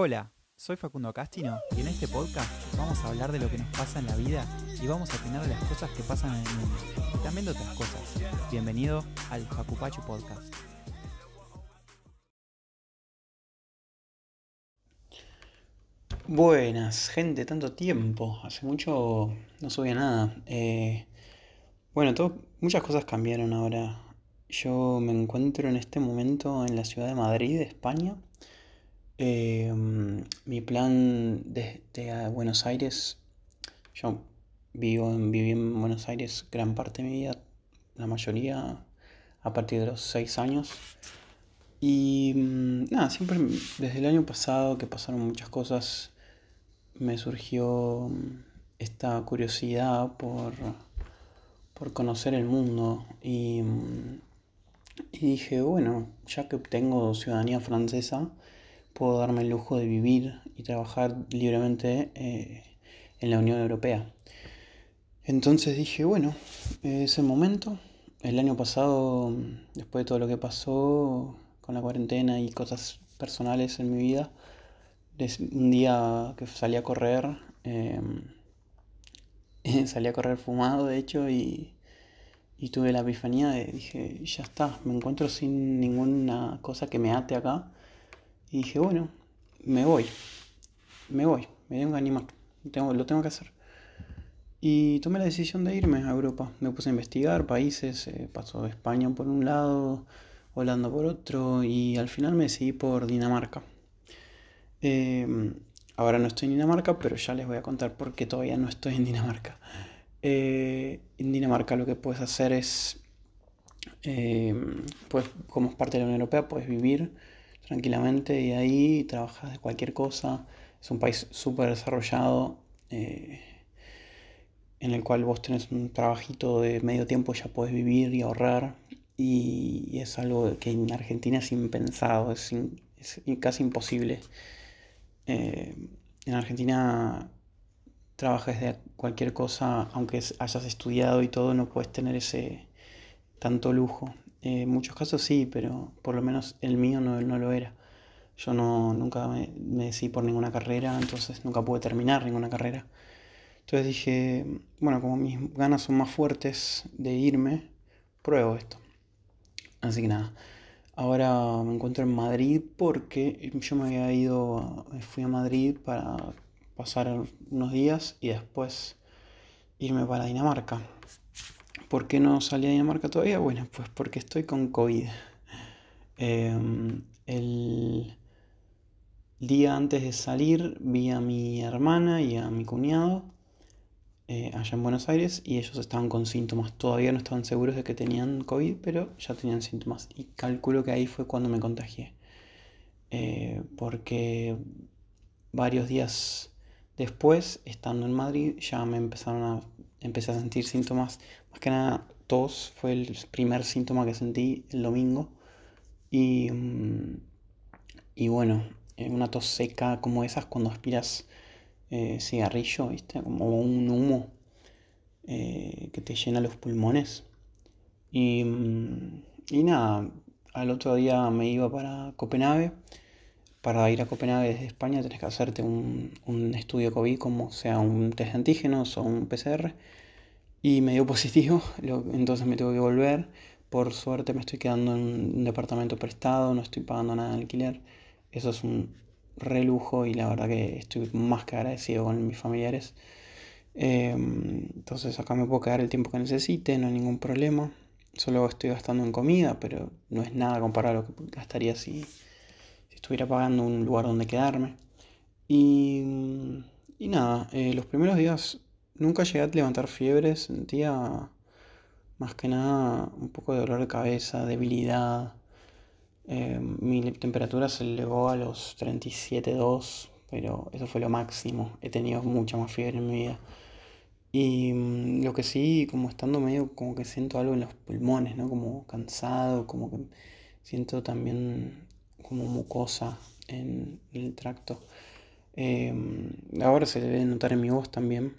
Hola, soy Facundo Castino y en este podcast vamos a hablar de lo que nos pasa en la vida y vamos a opinar de las cosas que pasan en el mundo y también de otras cosas. Bienvenido al Facupachu Podcast. Buenas, gente, tanto tiempo. Hace mucho no subía nada. Eh, bueno, muchas cosas cambiaron ahora. Yo me encuentro en este momento en la ciudad de Madrid, España. Eh, mi plan desde a Buenos Aires, yo vivo en, viví en Buenos Aires gran parte de mi vida, la mayoría a partir de los seis años. Y mm, nada, siempre desde el año pasado que pasaron muchas cosas, me surgió mm, esta curiosidad por, por conocer el mundo. Y, mm, y dije, bueno, ya que tengo ciudadanía francesa, puedo darme el lujo de vivir y trabajar libremente eh, en la Unión Europea. Entonces dije, bueno, es el momento. El año pasado, después de todo lo que pasó con la cuarentena y cosas personales en mi vida, un día que salí a correr, em, salí a correr fumado, de hecho, y, y tuve la epifanía de, dije, ya está, me encuentro sin ninguna cosa que me ate acá. Y dije, bueno, me voy, me voy, me tengo que animar, tengo, lo tengo que hacer. Y tomé la decisión de irme a Europa. Me puse a investigar países, eh, pasó España por un lado, Holanda por otro, y al final me decidí por Dinamarca. Eh, ahora no estoy en Dinamarca, pero ya les voy a contar por qué todavía no estoy en Dinamarca. Eh, en Dinamarca lo que puedes hacer es, eh, pues como es parte de la Unión Europea, puedes vivir tranquilamente y ahí trabajas de cualquier cosa. Es un país súper desarrollado. eh, en el cual vos tenés un trabajito de medio tiempo, ya podés vivir y ahorrar. Y, es algo que en Argentina es impensado, es, es casi imposible. Eh, en Argentina trabajas de cualquier cosa, aunque hayas estudiado y todo, no puedes tener ese tanto lujo. Eh, en muchos casos sí, pero por lo menos el mío no, no lo era. Yo no, nunca me, me por ninguna carrera, entonces nunca pude terminar ninguna carrera. Entonces dije, bueno, como mis ganas son más fuertes de irme, pruebo esto. Así que nada, ahora me encuentro en Madrid porque yo me había ido, fui a Madrid para pasar unos días y después irme para Dinamarca. ¿Por qué no salí a Dinamarca todavía? Bueno, pues porque estoy con COVID. Em, el día antes de salir vi a mi hermana y a mi cuñado eh, allá en Buenos Aires y ellos estaban con síntomas. Todavía no estaban seguros de que tenían COVID, pero ya tenían síntomas. Y calculo que ahí fue cuando me contagié. Eh, porque varios días después, estando en Madrid, ya me empezaron a, empecé a sentir síntomas. Más que nada, tos fue el primer síntoma que sentí el domingo. Y, mm, y bueno, eh, una tos seca como esas cuando aspiras eh, cigarrillo, ¿viste? Como un humo eh, que te llena los pulmones. Y, mm, y nada, al otro día me iba para Copenhague. Para ir a Copenhague desde España tenés que hacerte un, un estudio COVID, como sea un test de antígenos o un PCR. Y me dio positivo, entonces me tengo que volver. Por suerte me estoy quedando en un departamento prestado, no estoy pagando nada de alquiler. Eso es un re lujo y la verdad que estoy más que agradecido con mis familiares. Eh, entonces acá me puedo quedar el tiempo que necesite, no hay ningún problema. Solo estoy gastando en comida, pero no es nada comparado a lo que gastaría si estuviera pagando un lugar donde quedarme. Y, y nada, eh, los primeros días nunca llegué a levantar fiebre, sentía más que nada un poco de dolor de cabeza, debilidad. Eh, mi temperatura se elevó a los 37,2, pero eso fue lo máximo. He tenido mucha más fiebre en mi vida. Y mm, lo que sí, como estando medio, como que siento algo en los pulmones, ¿no? Como cansado, como que siento también como mucosa en el tracto. Eh, ahora se debe notar en mi voz también.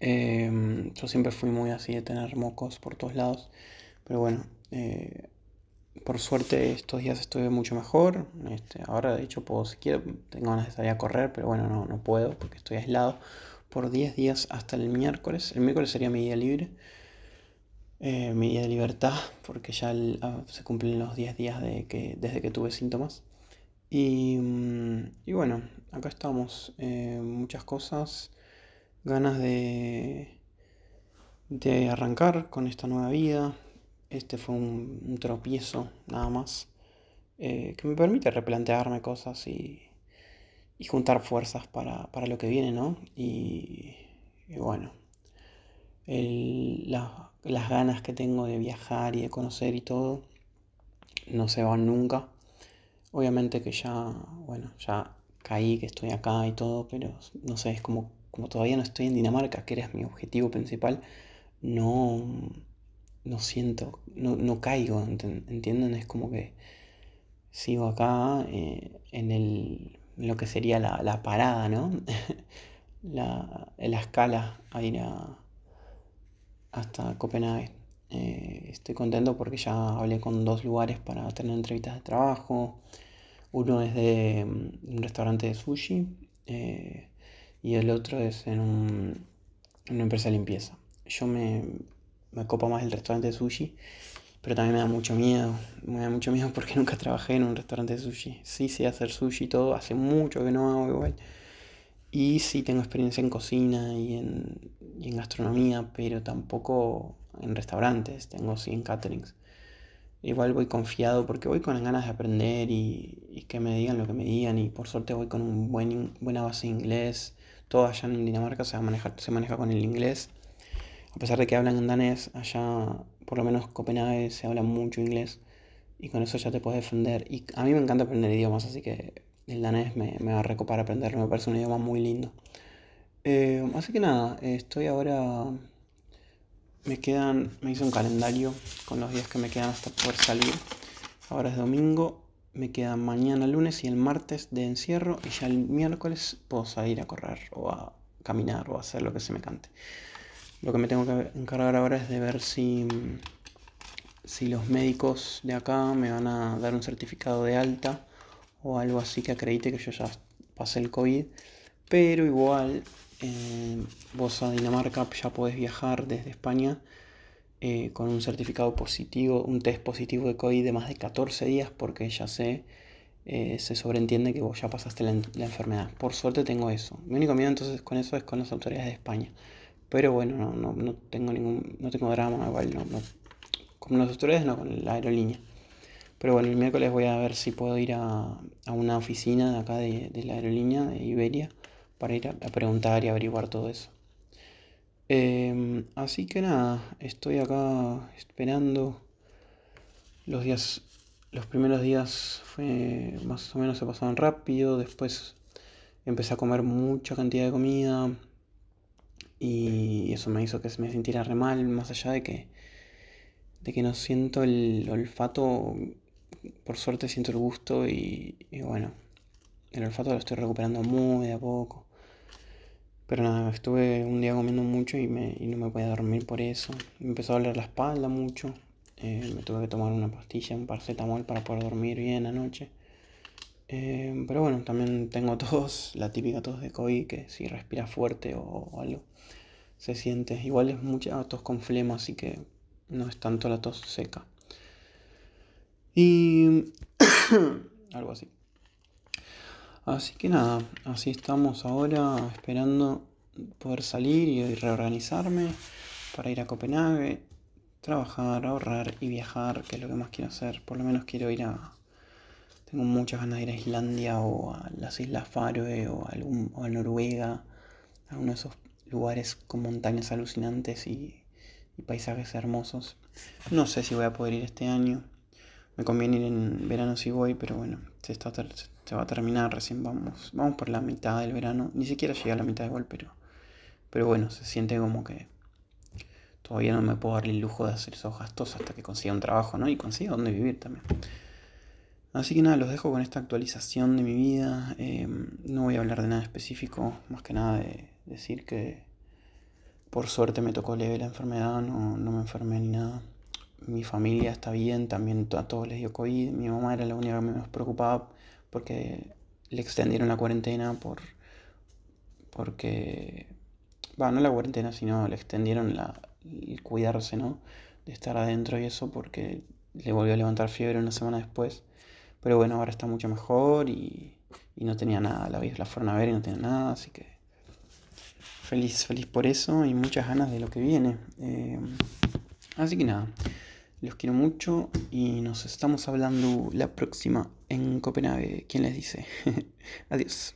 Eh, yo siempre fui muy así de tener mocos por todos lados. Pero bueno, eh, por suerte estos días estuve mucho mejor. Este, ahora de hecho puedo, si quiero, tengo ganas de salir a correr, pero bueno, no, no puedo porque estoy aislado por 10 días hasta el miércoles. El miércoles sería mi día libre. Eh, mi día de libertad, porque ya ah, se cumplen los 10 días desde que tuve síntomas. Y, mm, bueno, acá estamos. Eh, muchas cosas, ganas de, arrancar con esta nueva vida. Este fue un, tropiezo nada más, eh, que me permite replantearme cosas y, juntar fuerzas para, para, lo que viene, ¿no? Y, y bueno, el, las ganas que tengo de viajar y de conocer y todo no se van nunca. Obviamente que ya, bueno, ya caí, que estoy acá y todo, pero no sé, es como, como todavía no estoy en Dinamarca, que era mi objetivo principal, no, no siento, no, no caigo, ¿entienden? Es como que sigo acá eh, en, el, lo que sería la, la parada, ¿no? la, la escala a ir a, hasta Copenhague. Eh, estoy contento porque ya hablé con dos lugares para tener entrevistas de trabajo. Uno es de mm, un restaurante de sushi eh, y el otro es en una empresa de limpieza. Yo me, me copo más el restaurante de sushi, pero también me da mucho miedo. Me da mucho miedo porque nunca trabajé en un restaurante de sushi. Sí sé hacer sushi y todo, hace mucho que no hago igual. Y sí tengo experiencia en cocina y en, en gastronomía, pero tampoco en restaurantes, tengo sí en caterings. Igual voy confiado porque voy con ganas de aprender y, que me digan lo que me digan y por suerte voy con un buen, buena base de inglés. Todo allá en Dinamarca se maneja, se maneja con el inglés. A pesar de que hablan en danés, allá por lo menos Copenhague se habla mucho inglés y con eso ya te puedes defender. Y a mí me encanta aprender idiomas, así que el danés me, me va a recopar aprenderlo, me parece un idioma muy lindo. Eh, así que nada, estoy ahora. Me quedan. Me hice un calendario con los días que me quedan hasta poder salir. Ahora es domingo, me quedan mañana lunes y el martes de encierro y ya el miércoles puedo salir a correr o a caminar o a hacer lo que se me cante. Lo que me tengo que encargar ahora es de ver si, si los médicos de acá me van a dar un certificado de alta o algo así que acredite que yo ya pasé el COVID. Pero igual, vos a Dinamarca ya podés viajar desde España eh, con un certificado positivo, un test positivo de COVID de más de 14 días, porque ya sé, eh, se sobreentiende que vos ya pasaste la, enfermedad. Por suerte tengo eso. Mi único miedo entonces con eso es con las autoridades de España. Pero bueno, no, no, no tengo ningún, no tengo drama, igual no, no, con las autoridades no, con la aerolínea. Pero bueno, el miércoles voy a ver si puedo ir a, a una oficina de acá de, de, la aerolínea, de Iberia, para ir a, preguntar y averiguar todo eso. Em, así que nada, estoy acá esperando. Los días, los primeros días fue más o menos se pasaron rápido, después empecé a comer mucha cantidad de comida y eso me hizo que me sintiera re mal, más allá de que de que no siento el olfato por suerte siento el gusto y, bueno, el olfato lo estoy recuperando muy de a poco. Pero nada, estuve un día comiendo mucho y, me, no me podía dormir por eso. Me empezó a doler la espalda mucho. Eh, me tuve que tomar una pastilla, un paracetamol para poder dormir bien anoche. Eh, pero bueno, también tengo tos, la típica tos de COVID, que si respira fuerte o, o algo, se siente. Igual es mucha tos con flema, así que no es tanto la tos seca. Y algo así. Así que nada, así estamos ahora esperando poder salir y reorganizarme para ir a Copenhague, trabajar, ahorrar y viajar, que es lo que más quiero hacer. Por lo menos quiero ir a... Tengo muchas ganas de ir a Islandia o a las Islas Faroe o a, Noruega, a uno de esos lugares con montañas alucinantes y paisajes hermosos. No sé si voy a poder ir este año. Me conviene ir en verano si voy, pero bueno, se, está se va a terminar recién. Vamos, vamos por la mitad del verano. Ni siquiera llega a la mitad igual, pero, pero bueno, se siente como que todavía no me puedo dar el lujo de hacer esos gastos hasta que consiga un trabajo, ¿no? Y consiga dónde vivir también. Así que nada, los dejo con esta actualización de mi vida. Em, no voy a hablar de nada específico, más que nada de decir que por suerte me tocó leve la enfermedad, no, no me enfermé ni nada. Mi familia está bien, también a todos les dio COVID. Mi mamá era la única que me preocupaba porque le extendieron la cuarentena por porque bueno, no la cuarentena, sino le extendieron la, el cuidarse, ¿no? De estar adentro y eso porque le volvió a levantar fiebre una semana después. Pero bueno, ahora está mucho mejor y, no tenía nada. La, la fueron a ver y no tenía nada, así que feliz, feliz por eso y muchas ganas de lo que viene. Eh, así que nada, los quiero mucho y nos estamos hablando la próxima en Copenhague. ¿Quién les dice? Adiós.